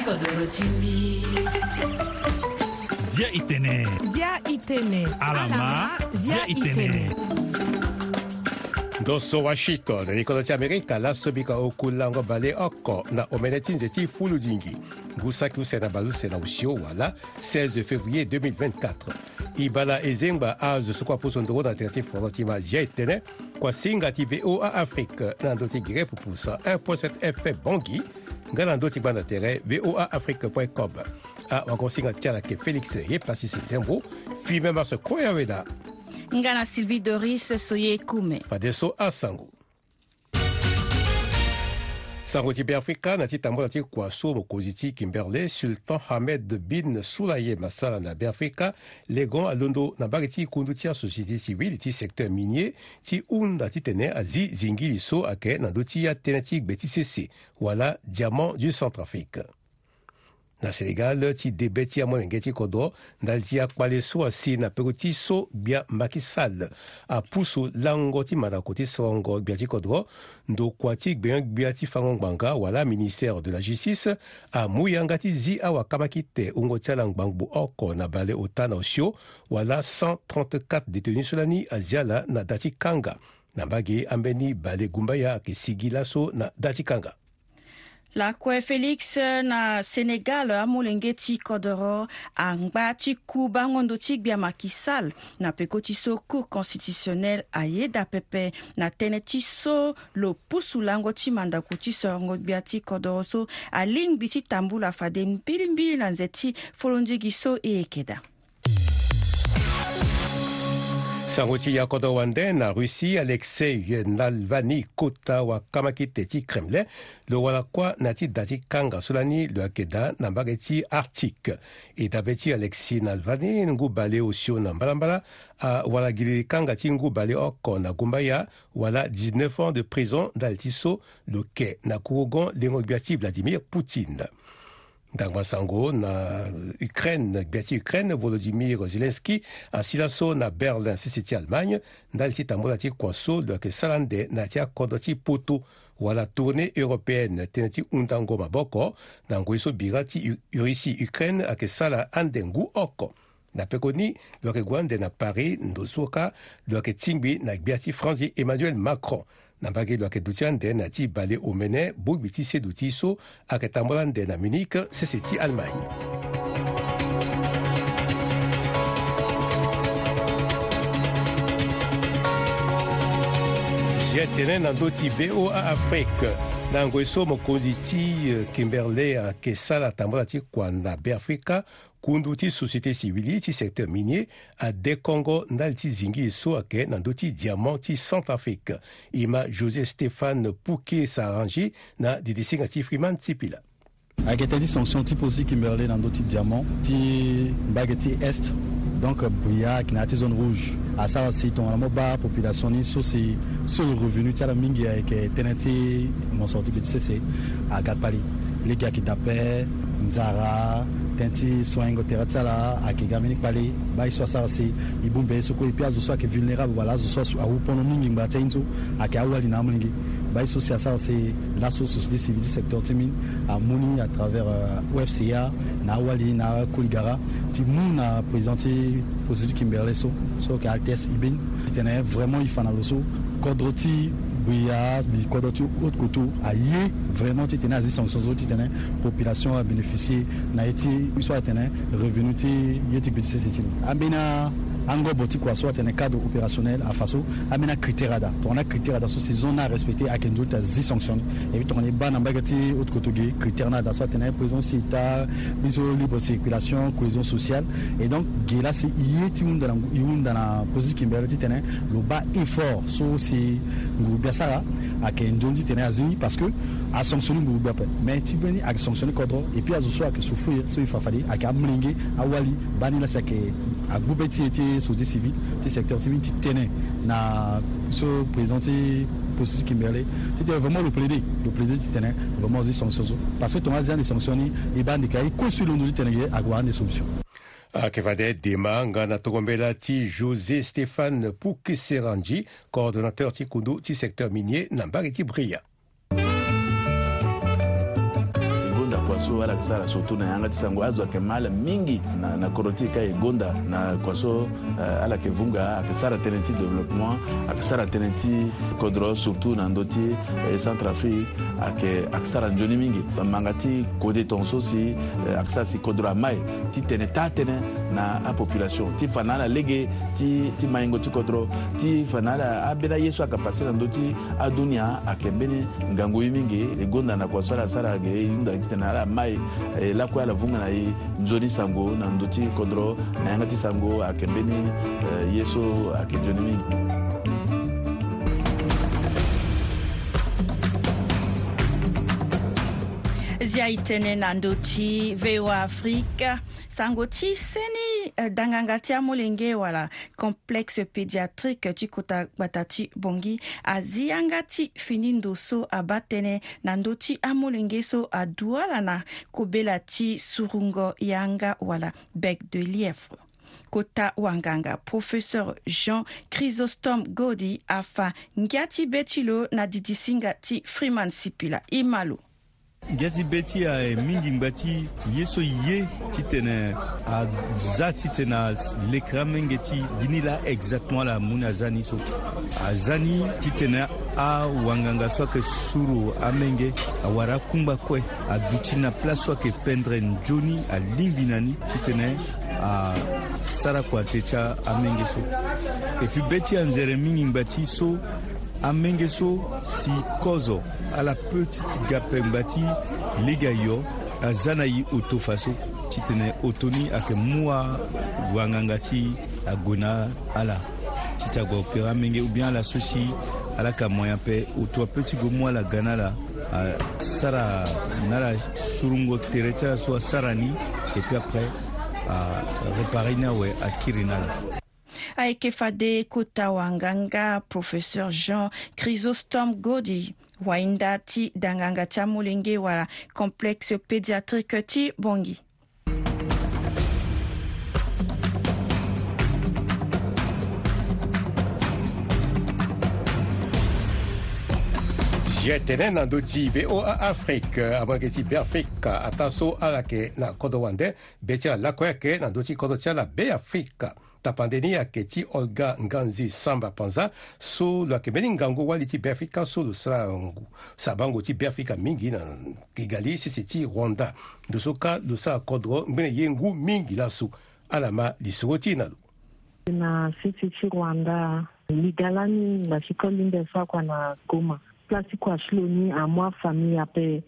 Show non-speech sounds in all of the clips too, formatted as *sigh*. Zikodoro Timbi. Zia Itene. Zia Itene. Alama. Zia Itene. Doso wa shiko America, likolo ti okulango bale oko na omene ti fulu dingi ngu saki use na wala 16 février 2024 Ibala e zengba azo so kua pusu ndöngö na tere ti zia Itene, Kwa singa ti voa afrique na ndö 1.7 fp bongi nga na ndö ti gba na tere voa afrique com awango singa ti ala yeke félix ye pasi si zembo fi mê mbase koy aweda nga na sylvie doris so ye kume fade so asango sango ti be afrika na ti tambula ti kuaso mokonzi ti kimberley sultan hamed bin sulaye masala na beafrika legon alondo na mbage ti hundu ti asosiété civile ti secteur minier ti hunda ti tene azi zingi li so ayeke na ndö ti atënë ti gbe ti sese wala diamant du centrafrique na senegal ti debe ti amwelenge ti kodro na li ti akpale so asi na peko ti so gbia macky sall apusu lango ti marako ti sorongo gbia ti kodro ndo kua ti gbeyon gbia ti fango ngbanga wala ministère de la justice amu yanga ti zi awakama kite hungo ti ala ngbangbu oko na bale ota na osio wala 134 détenus so lani azia la na da ti kanga na mbage ambeni bale gumba ya ayeke sigi laso na da ti kanga lakue félix euh, na sénégal euh, amolenge ti kodro angba ti kubangondo ti gbia macky sall na peko ti so cour constitutionnel ayeda pepe na tënë ti so lo pusu lango ti mandaku ti sorongo gbia ti kodro so alingbi ti tambula fade mbirimbiri na nze ti folonzigi so e yekeda Sangochi Yakodowanden en Russie, Alexei Nalvani Kota wa Kamakiteti Kremlin, le Walakwa Nati Dati Kanga Solani, le Akeda Nambageti Arctique. Et d'abeti Alexei Nalvani Ngubale Osio Nambalambala, à Walagiri Kangati Ngubale Oko Nagumbaya, Wala 19 ans de prison d'Altiso, le quai Nakurogon, Lengobiati Vladimir Poutine. ntango ya sango na ukraine gbia ti ukraine volodimir zelenski asila so na berlin sese ti allemagne ndali ti tambula ti kua so lo yeke sara nde na yâ ti akodo ti putu wala tournée européenne tënë ti hundango maboko na ngoi so bira ti russie ukraine ayeke sara ande ngu oko na peko ni lo yeke gue ande na paris ndo so ka lo yeke tingbi na gbia ti france ti emmanuel macron na mbage lo ayeke duti ande na ti bale omene bogbi ti sedu ti so ayeke tambola ande na munich sese ti allemagne je tene na ndö ti voa afrique na yango eso mokonzi ti euh, kimberley akesala euh, atambola ti kua na beafrika kundu ti société civile ti secteur minier ade congo ndali ti zingi e so ayeke na ndö ti diamant ti centrafrique e ma josé stéphane pouke sarangi na didisinga ti freeman ti pila ayeke tëti sanction ti posi kimberley na ndö ti diamant ti mbage ti est donc briac na ya ti zone rouge asara si tongana mû ba population ni so si so e revenu ti ala mingi ayeke tënë ti mo so ti bi ti sese aga kpali lege ayeke dape nzara tënë ti so ahingo tere ti ala ayeke ga mbeni kpali ba ye so asara si e bu mbe ye so kue e puis azo so ayeke vulnérable wala azo so awu pono mingi ngba ti ahinzo ayeke awali na amolenge Baïso association, c'est l'association société civile du secteur Timin, à Mouni, à travers euh, OFCA, na Wali, na Kuligara. Timoun a présenté Posidu Kimberley, so, que qui Altes Ibin. tenait vraiment, il fait un loso. Kodroti, Bouyas, bi autre côté, a yé, vraiment, tu tenais à zis sanctions, tu tenais, population a bénéficié, na été, soit tenais, revenu, tu yé, tu peux dire, c'est Ambena, ango boti kua so atene cadre opérationnel afaso amena critère ada tongana critère ada so si zone arespecté ayeke nzoni ti azi sanctionne e bi tongana e ba na mbage ti critère na ada so présence si ta ni libre circulation cohésion sociale Et donc ge la si ye ti hunda na e hunda na posi kimbere tene lo ba effort so si nguru biasara ayeke nzoni ti tene azini parce que asanctionne nguru bia ape mais ti veni ayeke sanctionne kodro e puis azo so ayeke so feuille so e fafade ayeke amlenge awali ba ni la si ayeke à tí société ti sòdí síbi secteur minier ti tẹ́nẹ̀ na se présenter ti positif c'était vraiment le président, le président ti tẹ́nẹ̀ vraiment des sanctions parce que tọ́mọ́ zi ni sanction ni ibà nìkan i kó le nous ti tẹ́nẹ̀ yẹ des solutions. solution. akevade dema nga na togombela ti josé stéphane pukiseranji coordonnateur ti kundo ti secteur minier na mbari ti bria so ala yeke sara surtout na yanga ti sango azo ayeke ma ala mingi na, na koro ti ka e gonda na kua so uh, ala yeke vunga ayeke sara tënë ti développement ayeke sara tënë ti kodro surtout na ndö ti e euh, centre afrique ayeke ayeke sara nzoni mingi manga ti kode tongaso si euh, ayeke sara si kodro amae ti tene taa tënë na apopulation ti fa na ala lege ti, ti maingo ti kodro ti fa na ala ambeni aye so ayeke passe na ndö ti adunia ayeke mbeni ngangu ye mingi e gonda na kua so ala sara ayeke hunda ti tene ala mai e, eh, lakuya la vunga na ye nzoni sango na ndö ti kondro na yanga ti sango ayeke mbeni e, eh, ye so ayeke nzoni mingi zia e tënë na ndö ti voa afrique sango ti seni eh, danganga ti amolenge wala complexe pédiatrique ti kota gbata ti bongi azianga ti finindo so abâ tënë na ndö ti amolenge so aduâ la na kobela ti surungo yanga wala bec de lièvre kota wanganga professeur jean chrysostome godi afa ngia ti be ti lo na didisinga ti freeman sipila i ma lo ngeti be ti e eh, mingi ngba ti ye so ye ti tene aza ti tene alekra menge ti bini la exactement la mû na za ni so aza ni ti tene awanganga so ayeke suru amenge awara akungba kue aduti na place so ayeke pendre nzio ni alingbi na ni ti tene asara kua te ti amenge so e puis be ti anzere mingi ngba ti so amengeso si kozo ala petite gapengba ti liga yo aza na e oto faso ti tene oto ni ayeke mu awanganga ti ague na ala ti ti agua opéra amenge ou bien ala so si ala yeke moyen ape oto apeut ti gue mu ala ga na ala asara na ala surungo tere ti ala so asara ni et puis après arépare ni awe akiri na ala à Ekefade Kota Wanganga, professeur Jean Chrysostom Gaudi, Wainda ti danganga tia complexe pédiatrique ti bongi. J'ai na ndö ti voa afrique que ti beafrika ata so ala yeke na kodro wande be ti ala lako na ndö ti kodro ti tapandeni ayeke ti olga nganzi samba panza so lo ayeke mbeni ngango wali ti beafrika so lo sara sabango ti beafrika mingi na kigali sese ti rwanda ndo so ka lo sara kodro ngbene ye ngu mingi laso ala ma li soro ti na lo na sese ti rwanda li ga la ni na si koli nde so akua na goma place ti kua si lo ni amû afamille ape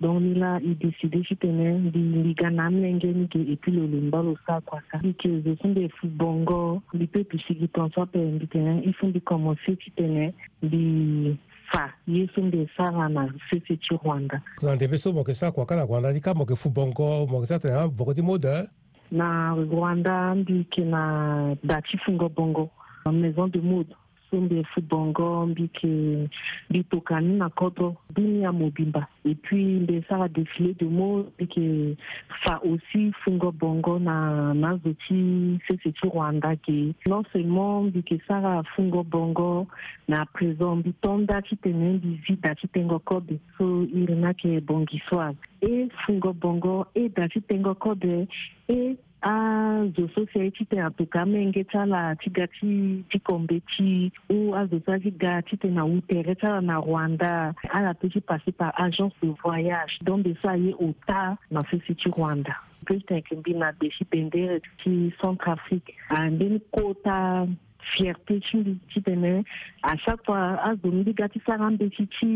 donc ni la e décidé si tene mbi ligana amlenge ni yeke e puis lo lomba lo so akuasa mbi ti ozo so mbi e fu bongo mbi peut puisi gi tonso ape mbi tene e fu mbi commencé ti tene mbi fa ye so mbi e sara na sese ti rwanda na ndembe so mo yeke sara kua kâ na rwanda ni kâ mo yeke fu bongo mo yeke sara tene abongo ti mode na rwanda mbi yeke na da ti fungo bongo maison de mode so mbi e fu bongo mbi yeke mbi tokani na kodro duni ya mo bimba e puis mbi e sara défilé de mode mbi yeke fa aussi fungo bongo na na azo ti sese ti rwanda ge non seulement mbi yeke sara fungo bongo na présent mbi tonda ti tene mbi zida ti tengo kode so iri na yeke bongi so azo e fungo bongo e da ti tengo kode e azososia ye ti tene atokame ngê ti ala ti ga ti tikombe ti o azosoa ti ga ti tene na wutere ti ala na rwanda ala peut ti passer par agence de voyage donc mbe so aye ota na sese ti rwanda peut ti tene yeke mbi na be ti bendere ti centre afrique andeni kota fierté tshindi tshi tene a chaque fois a gumi ndi ga tisanga mbetshi tshi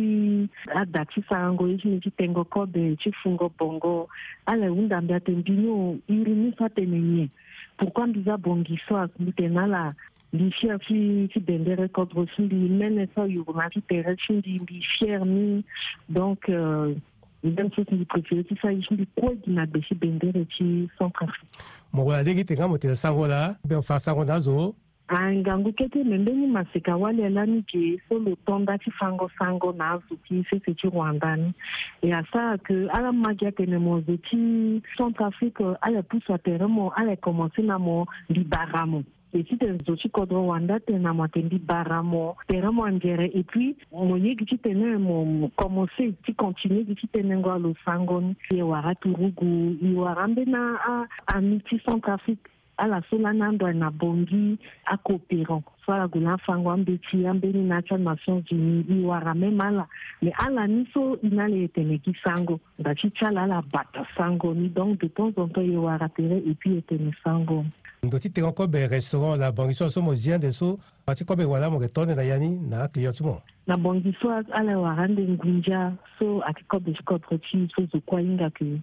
a da tisango yeshine tshitengo kobe tshifungo bongo ala hundambe ate mbino iri nisa tene nye pourquoi ndizabongiswa ndi tene ala mbi fier tshi tshidendere kodro tshindi mene so yuruma tshitere tshindi mbi fier ni donc euh, ndem so sindi préféré ti sara yiri mbi kue gi na gbe tshidendere tshi centre afrique mogo na ndenge tene nga mo tene sango la mbe fa sango na azo angangu kete membeni masika wale lani ke so lo tonda ti fango sango na azo ti sese ti rwanda ni e asara ke ala magi atene mo zo ti centre afrique ala pusu atere mo ala commencé na mo mbi bara mo e ti tene zo ti kodro wanda tene na mo atene mbi bara mo tere mo andiere e puis mo yegi ti tene mo commencé ti continue gi ti tene ngo alo sango ni e wara ti rugu e wara ambeni ami ti centre afrique ala so la na ndö na bongi akooperon so ala gue na afango ambö ti ambeni na ti nations unis i wara même ala me ala ni so i na ala e tene gi sango nda ti ti ala ala bata sango ni donc de temps en temps e wara tere e puis e tene sango ndo ti tëngö kobe restaurant na bongi so aso mo ziande so ba ti kobe wala mo yeke tone na ya ni na aclient ti mo na bongi so ala e wara nde ngunza so ayeke kobe ti kodro ti so zo kuâ hinga yeke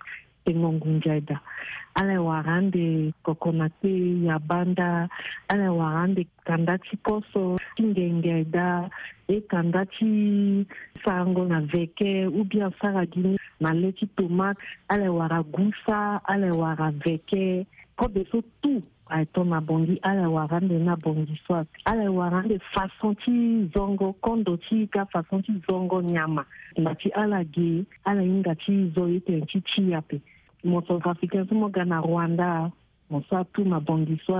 e ngongu njaida ala e wara ande kokona te ya banda ala e wara ande kanda ti poso ti ngenge ayeda e kanda ti sarango na veke ou bien sara gini na le ti tomate ala e wara gusa ala e wara veke kobe so tu ayetɔn na bongi ala e wara ande na bongi so ape ala e wara ande façon ti zongo kondo ti ga façon ti zongo nyama na ti ala ge ala hinga ti zo ye tene ti ti ape mo south africain so mo ga na rwanda mo so atu mabongi so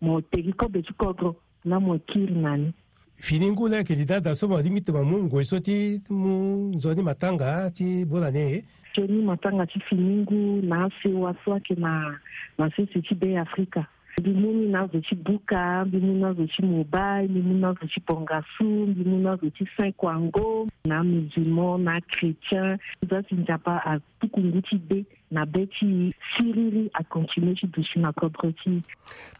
mo tegi kobe ti kodro na mo kiri na ni fini ngu na yeke li dada so mo limite ma mu ngoi e so ti mu nzoni matanga ti bula ni e eh? tioni matanga ti fini ngu na asewa so ayeke na na sese ti bei afrika mbi mu ni na azo ti buka mbi mu ni azo ti mobai mbi mu ni azo ti bongasu mbi mu ni azo ti sainkuango na musulman na chrétien nza si nzapa atuku ngu ti be na be ti siriri akontinue ti dusu na kodro ti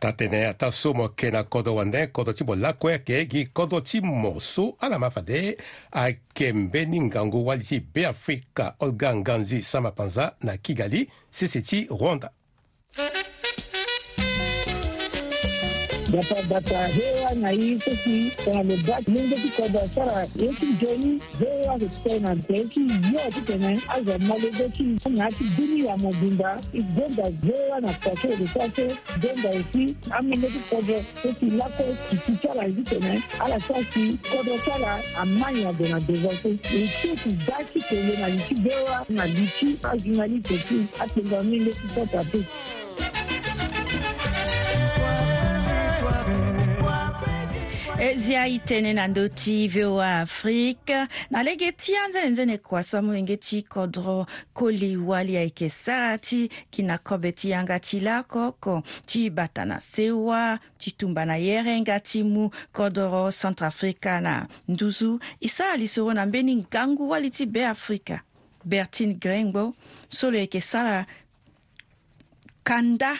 tatene ata so mo ke na kodro wande kodro ti mo lakue ayeke gi kodro ti mo so ala ma fade ayeke mbeni ngangu wali ti beafrika olga nganzi sama panza na kigali sese ti rwanda datahewa na hii sisi tunalobaki mungu tikoda sara yesu joni hewa zikutena nteki yo tikene aza malobeki na ti duni ya mobimba igonda hewa na kwake lesase gonda esi amungu tikodo esi lako kiti sara ezi tene ala sasi kodo sara amanya do na devase esi ti da titene na liti hewa na liti azuna li teki atenga mingu tikota pe ezia e tënë na ndö ti voa afrique na lege ti anzene-nzene kua so amû yenge ti kodro koliwa li ayeke sara ti gi na kobe ti yanga ti lakoko ti bata na sewa ti tumba na yerenga ti mû kodro centrafrika na nduzu e sara li soro na mbeni ngangu wali ti beafrika bertine gringbo so lo yeke sara kanda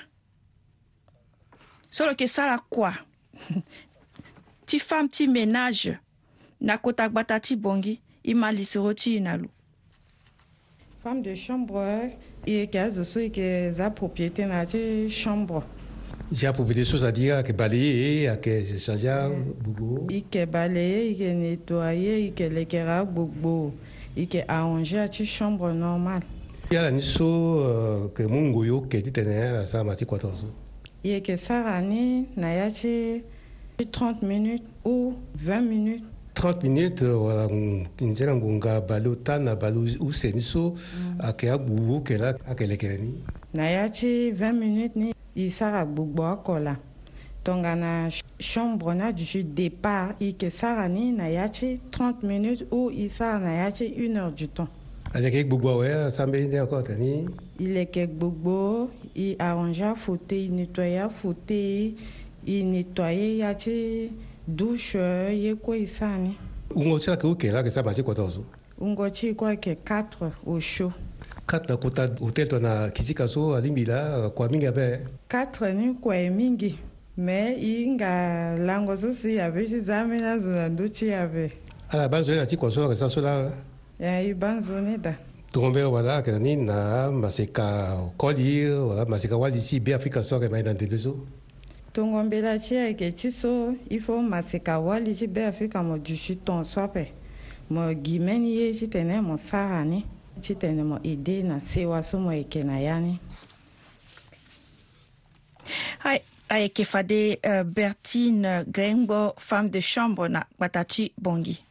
so lo yeke sara kua *laughs* ti femme ti ménage na kota gbata ti bongi e ma li soro ti e na lo femme de chambre e yeke azo so e yeke za propriété na yâ ti chambre J'ai approprié des choses à dire, que balayer, que changer eh. bogo. Ike balayer, ike nettoyer, ike lekera bogo, ike arranger à chambre normale. Yala ni so que euh, mungu yo ke titene sa mati 14. Yeke sarani na yachi 30 minutes ou 20 minutes 30 minutes wala euh, mm. na so a na 20 minutes ni a chambre na départ 30 minutes ou 1 heure du temps avec gbogbo awɛ asanbe tani ileke i arrangea fauteuil nettoya fauteuil initwaye ya ti dushe ye kue sani ungochi ake uke la ke sa bachi kwata ti ungochi kwa ke 4 osho 4 kuta hotel twana kijika so alimbila kwa mingi abe 4 ni kwa mingi me inga lango so si abe si zame na zo na nduchi abe ala banzo na ti kua so ke sa so la ya i banzo da tongombe wala ke na ni na maseka koli wala maseka wali si be afika so ke mai na ndebeso tongombela chiayeke ti so i fo maseka wali ti be afe ka mo dusu tonsoape mo gi meni ye ti tene mo sara ni ti tene mo ede na sewa so mo yeke na ya ni Hai, ayeke fade uh, bertine grengbo femme de chambre na kpata ti bongi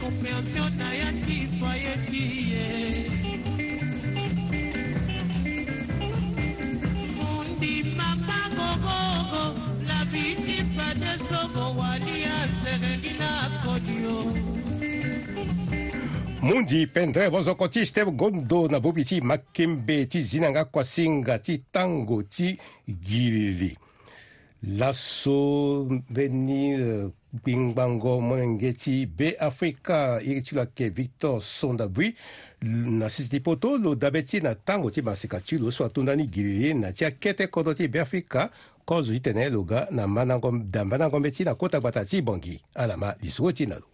compréhension na ya eh. tifa yeki ye mondima magogogo la bitifa de sogo wali aseleli na kodio mungi pendre bozoko ti sitere gondo na bobi ti makembe ti zi na nga ti tango ti ngilili laso mbeni uh, gbingbango mwenge ti be afrika iri ti lo ayeke victor sondabui na sisi ti poto lo dabe ti na tango ti masika ti lo so atondani giri na ti akete kodro ti be afrika kozo ti tene lo ga na damba na ngombe ti na kota gbata ti bongi ala ma li so ti na lo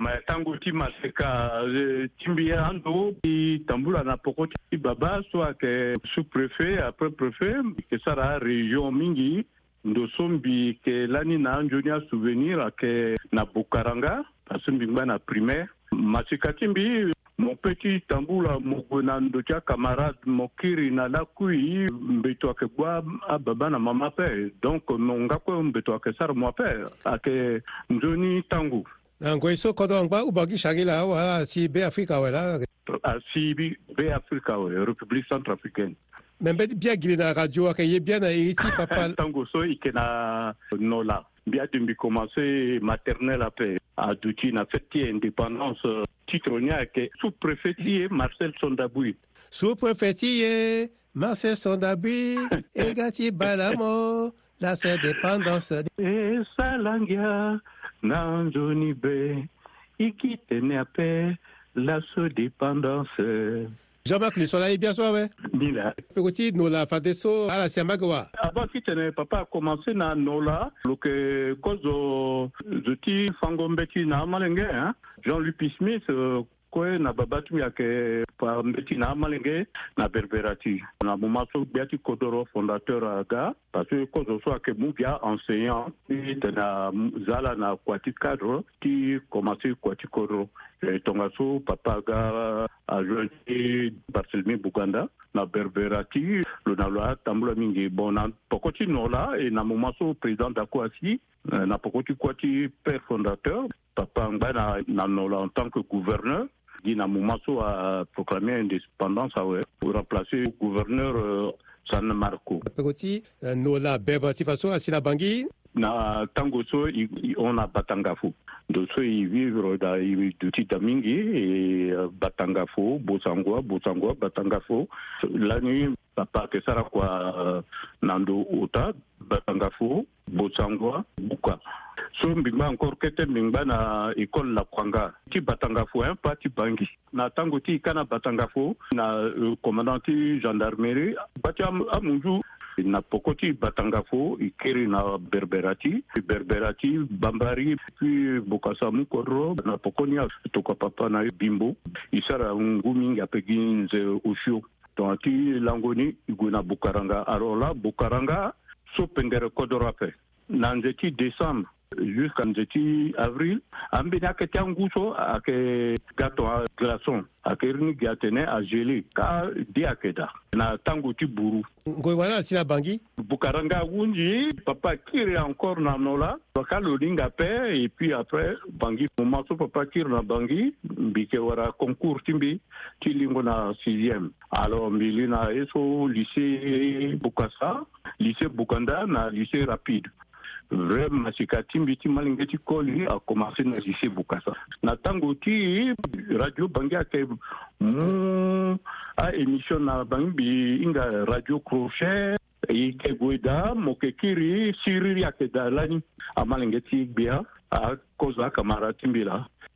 ma tango ti maseka eh, ti mbi andö i tambula na poko ti babâ so ayeke sous préfet après préfet yeke sara région mingi ndo so mbi yeke lani na anzoni asouvenir ayeke na bokaranga aso mbi ngba na primaire masi ka ti mbi mo petit tambula mo gue na ndo ti acamarade mo kiri na lakui mbeto ayeke gbua ababa na mama ape donc mo nga kue mbeto ayeke sara mo ape ayeke nzoni tangu angoi so kodro angba ubua gi sagi la awara asi beafrika awe la asi beafrika awe république centrafricaine me mbeɗi mbiya guila na radio o kan bien na hériti *laughs* papa tango so i kena nola mbiya dembi commencé maternel à aduti na fetti indépendance titre ni ayeke sous préfetie marcel sondabui sous préfetie marcel sondabui *laughs* Egati Balamo, la bala dépendance e salangia na nzoni be i kite dépendance Jean-Marc Lisola Bien. ouais. Bila. nola fadeso ah, la ah. Avant que papa commencé na nola un euh, de euh, na hein. Jean-Luc Smith euh, quoi, na babatu y'a que na na berberati na kodoro fondateur aga parce que de enseignant zala kwati cadre ti commencé kwati kodoro papa ajoute ah, Barthélemy Buganda na berberati lona loya tambula mingi bon na poko ti no la e na mû so président dako asi euh, na poko ti kuâ ti père fondateur papa ngba na, na no la en tant que gouverneur gi na mû so aproclamé indépendance awe ah remplacer gouverneur euh, san marco peko ti euh, no la beba ti fa so asi na bangi na tango so on na batanga ndoso e vivre da e dutita mingi e batanga fo bozangua bozangua batanga fo lani papa ayeke sara kua euh, na ndo ota batanga fo bozangua buka so mbingba encore kete mbingba na école la kuanga ti batanga fo un pas ti bangi na tango ti e kâ na batanga fo na euh, commandant ti gendarmerie ba ti amunzu na Napokotti Batangafo, na Berberati, Berberati Bambari, puis Bokasamu Koro, papa na Bimbo, Isara Ngumi Yapegin Ushio. Donc ati langoni iguna Bukaranga. Alors la Bukaranga, so pengere na nze ti décembre, jusqu'en zeti avril a a a a ka di a na tango ti buru voilà, bangi bukaranga wunji papa kiri encore na nola et puis après bangi papa kiri na bangi mbi kɛ concours ti mbi ti lingo sixième alors lycée bukasa lycée bukanda na lycée rapide vraimen sika ti mbi ti malenge ti koli akomanse na lycée bukasa na ntango ti radio bangi ayeke mu aémission na bangi mbi hinga radio crochet e yeke gue da mo yeke kiri siriri ayeke da lani amalenge ti gbia akozo akamara ti mbi la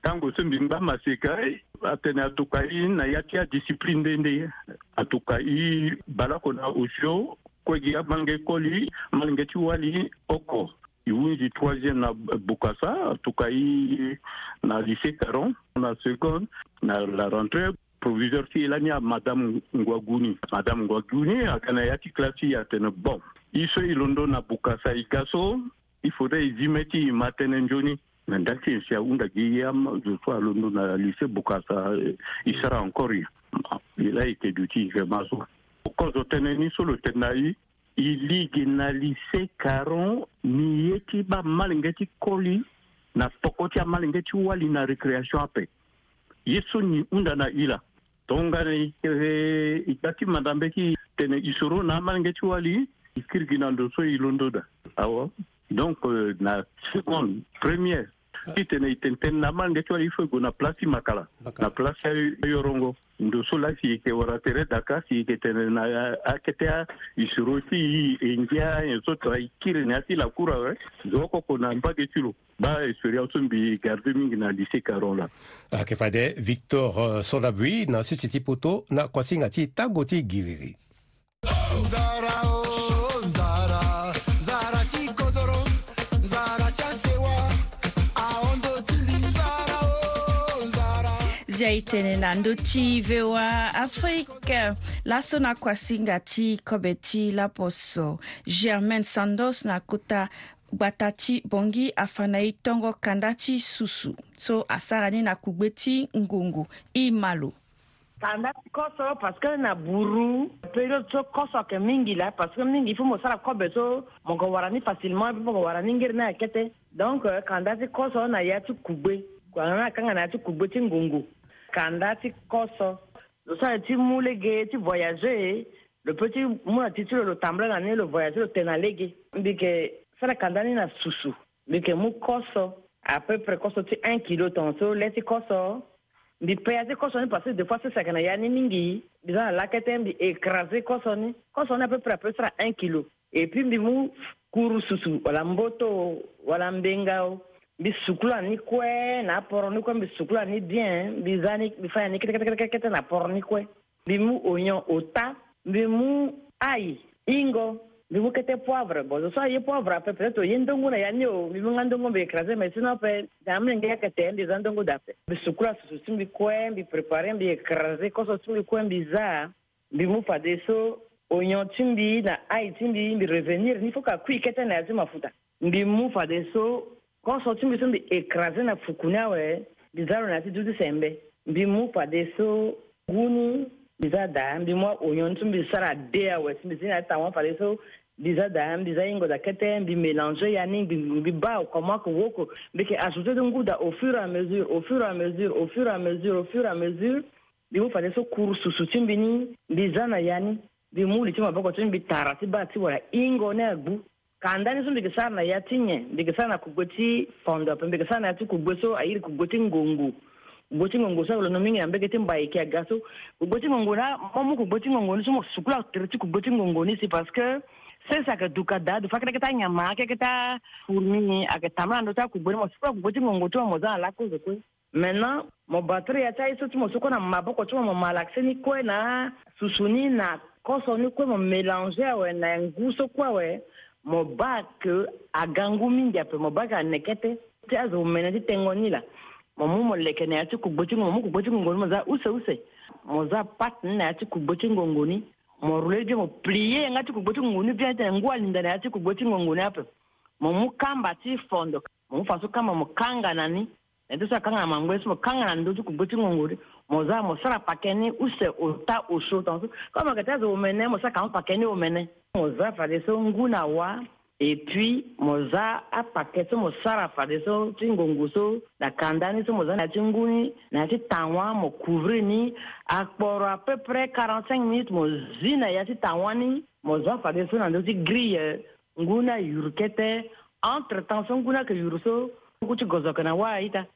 ntango so mbingba maseka eh, atene atoka i na ya ti adiscipline nde nde atoka i balako na osio kuegi amange koli malinge ti wali oko i hunzi troisiéme na bukasa atoka i na lycée caron na seconde na la rentrée proviseur ti e lani amadame ngwaguni madame ngwaguni akana ya ti classe ti atene bon i so e londo na bukasa e ga so i faudrait e zi mê ti e ma tënë nzoni mais daktari gi unda jiyam so londo na lycée bukasa eh, i sara encore ya ila ike duti ike maso kozo tene ni solo tena i i ligi na lycée caron ni ye ti ba malenge ti koli na toko ti amalenge ti wali na récréation ape ye so ni hunda na i la ee i ga eh, ti mandambe ti tene i soro na amalenge ti wali i kirigi na ndo so i londo da awa donc eh, na seconde première si ah. tene tene tene na mali nge ti wala i fo e gue na place ti makala na place ayorongo ndoso la si yeke wara tere daka si yeke tene na akete asiro ti i e ngia ayen so tara e kiri ni asi lakura wre zo koko na mbage ti lo ba e sori aso mbi garde mingi na lycée caron la ayeke ah, fade victor euh, solabui na sese ti poto na kuasinga ti tango ti giriri oh! iri tenena ndö ti voa afrique laso na kuasinga ti kobe ti laposo germain sandos na kota gbata ti bongi afana e tongo kanda ti susu so asara ni na kugbe ti ngongo i ma lo kanda koso parceke na buru periode so koso ayeke mingi la parceke mingi fu mo sara kobe so mo yeke wara ni facilement mbi mo yeke wara ni ngeri ni ayeke te donc kanda ti koso na ya ti kugbe kua na akanga na ya ti kugbe ti ngongo kanda ti Lo sai, ti mu ti voyage le petit ti mu na ti lo lo tambla na ni lo voyage lo tene na ke sara kanda na susu mbi ke mu kɔsɔ à peu près kɔsɔ ti un kilo tɔn so lɛ ti kɔsɔ mbi pɛya ti ni parce que des fois sisan kana ya ni mingi mbi sani lakɛ tɛ mbi écrasé kɔsɔ ni kɔsɔ à peu près à peu sara un kilo et puis bi mou, kuru susu wala mboto wala mbenga bisukula ni kwe na aporo ni kwe bisukula ni bien bizani bifanya ni kete kete kete kete na aporo ni kwe bimu onyon ota bimu ai ingo bimu kete poivre bon so aye poivre ape peut-être oye ndongo na yani o bimu nga ndongo mbe écraser mais sinon ape damne nge yakete mbi za ndongo dape bisukula susu si mbi kwe mbi prépare mbi écraser koso si mbi kwe mbi za bimu fade so onyon ti mbi na ai ti mbi mbi revenir ni fo ka kui kete na ya ti mafuta mbi mu fade so kɔsɔ tun bɛ tun bɛ ekrase na fukuna wɛ bizaro na ti dudu sɛnbɛ bi mu pade so gunu biza da bi mu onyon tun bɛ sara de a wɛ tun bɛ sin na ta wɔn pade so biza da biza yin goda kɛtɛ bi mélange ya ni bi ba kɔma ko wo ko bi kɛ asute tun k'u da au fur et à mesure au fur et à mesure au fur et à mesure au fur et à mesure bi mu pade so kuru susu tun bɛ ni biza na ya ni bi mu li tun bɛ bɔ ko tun bɛ taara ti ba ti wara ingo ne agbu. kandani ni so mbigisana ya tinye mbigisana kugoti fondo pe mbigisana ya ti kugboso ayiri kugoti ngongo kugoti ngongo so lo nomingi ambe kete mbai ke agaso kugoti ngongo na momu kugoti ngongo ni so mo sukula terti kugoti ngongo ni si parce que sesa ka duka da du fakre kata nyama ke kata fourmi akatamla ndo ta kugbori mo sukula kugoti ngongo to mo za la ko ko maintenant mo batterie ya tai so ti mo soko na maboko ti mo mo malakse ni kue na susuni na koso ni kue mo mélange awe na ngu so kue awe mo ba ke a gangu mingi ape mo ba ka nekete ti a zo menati tengoni la mo mu mo leke ne ati kugbochi mo mu kugbochi ngoni mo za use use mo za pat ne ati kugbochi ngongoni mo rule je mo plie ngati kugbochi ngoni pia te ngwa linda ne ati kugbochi ngongoni ape mo mu kamba ti fondo mo mu faso kamba mo kanga nani ne to sa kanga mangwe so kanga nani do kugbochi ngongoni mo za mo sara pakeni use ota usu tanso kama katazo mene mo sa kan pakeni o mene moza fade so nguna wa e puis mo za apake so mo sara fade so ti ngongu so na kanda ni so mo za na ti ngu ni na ti tanwa mo couvrir ni akporo à peu près quarante cinq minutes mo zi na ya ti tanwa ni mo za fade so na ndö ti grille ngu na yuru kete entre temps so ngu na yeke yuru so ngu ti gozoke na wâ aita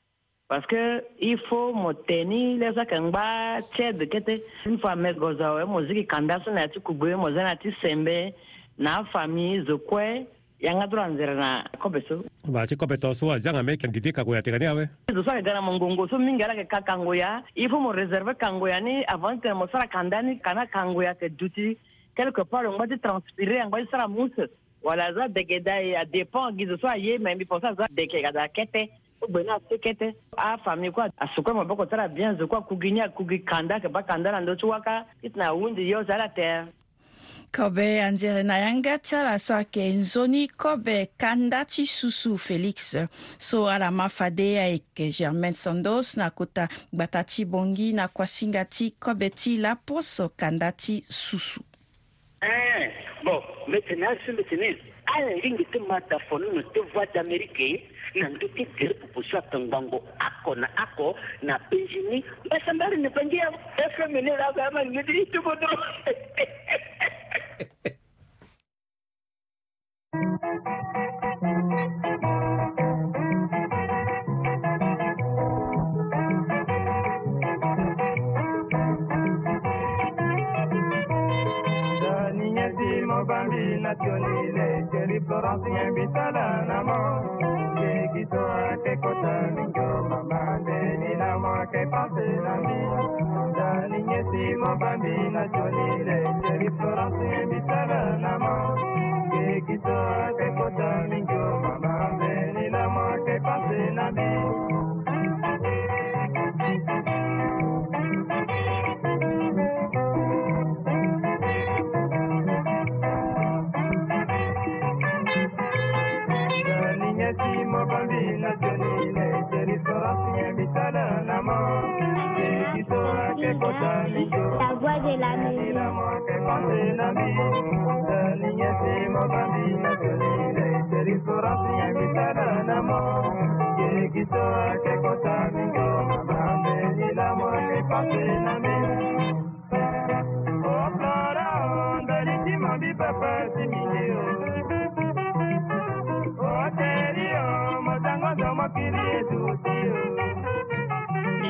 parce que il faut mo tenir les ke ngba tsede kete une fois mes goza mo ziki kanda so na ti kugbe mo zana ti sembe na famille zo kwe yanga tura nzere na kobe so ba ti kobe to so azanga me ke ngidi kakoya te kani awe zo sa gana mo so mingi ala ke kakango ya i faut mo réserver kango ya ni avant que mo sara kanda ni kana kango ya ke duti quelque part ngba ti transpirer ngba ti sara mousse wala za degeda ya dépend gizo so aye me mbi posa za deke kada kete gbena sekete a fami kwa asukwe maboko tara bienzo kwa kuginya kugikanda ke bakanda na ndotu waka itna wundi yo zala ter kobe anzere na yanga ti ala so ayeke nzoni kobe kanda ti susu félix so ala ma fade ayeke germain sandos na kota gbata ti bongi na kuasinga ti kobe ti laposo kanda ti susu eh, bon maintenant ce matin ala lingi ti mata fonu no ti voix d'amérique nangitite kupusha mbango ako na ako na penshini basa mbali nipangia fmn lakama ngiditubodo Bambi nationale, chéri Florentien na mimi ndani nyesi mabambi na chonile عطينبي ثانية مبني ليتري صرفي بسرانا ما يكسوك كتامي يوم بعمل إلى مولي فاطينبي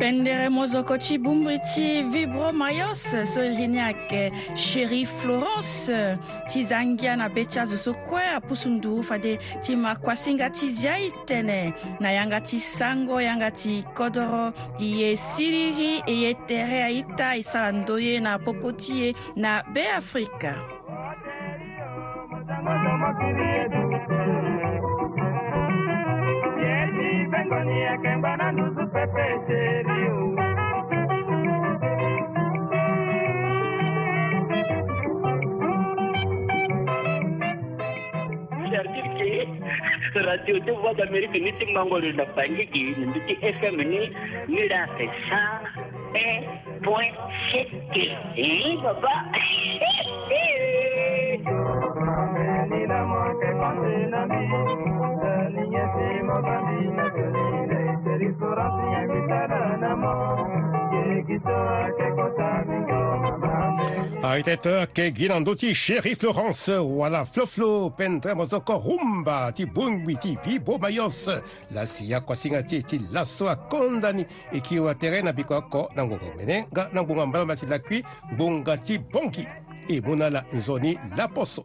pendere mozoko ti bumbri ti vibro mayos so e rini ayeke chéri florence ti za ngia na be ti azo so kue apusu nduru fade ti makuasinga ti zia e tene na yanga ti sango yanga ti kodro e ye siriri e ye tere aita e sara ndo ye na popo ti ye na beafrika Yeti bengoni ekemba na nduzu pepe Se radyo di wad Amerike nitik Mangolil da panye ki Nen biti eskemeni Nida seksan E poen seti Li baba Hi hi Mweni namo ake konti nami Sanyen si mokani Nekeni le iteri soran Sanyen kita nanamo Ye kita ake kontami Aitete ke ginando ti chéri Florence, voilà flo, pentremozoko rumba, ti bungwi ti vibo mayos, la siya kwa singa ti ti laso a kondani, e tere na biko nangongo mene, ga nangongo mbala mati cui, bonga ti bonki, e mona la nzoni la poso.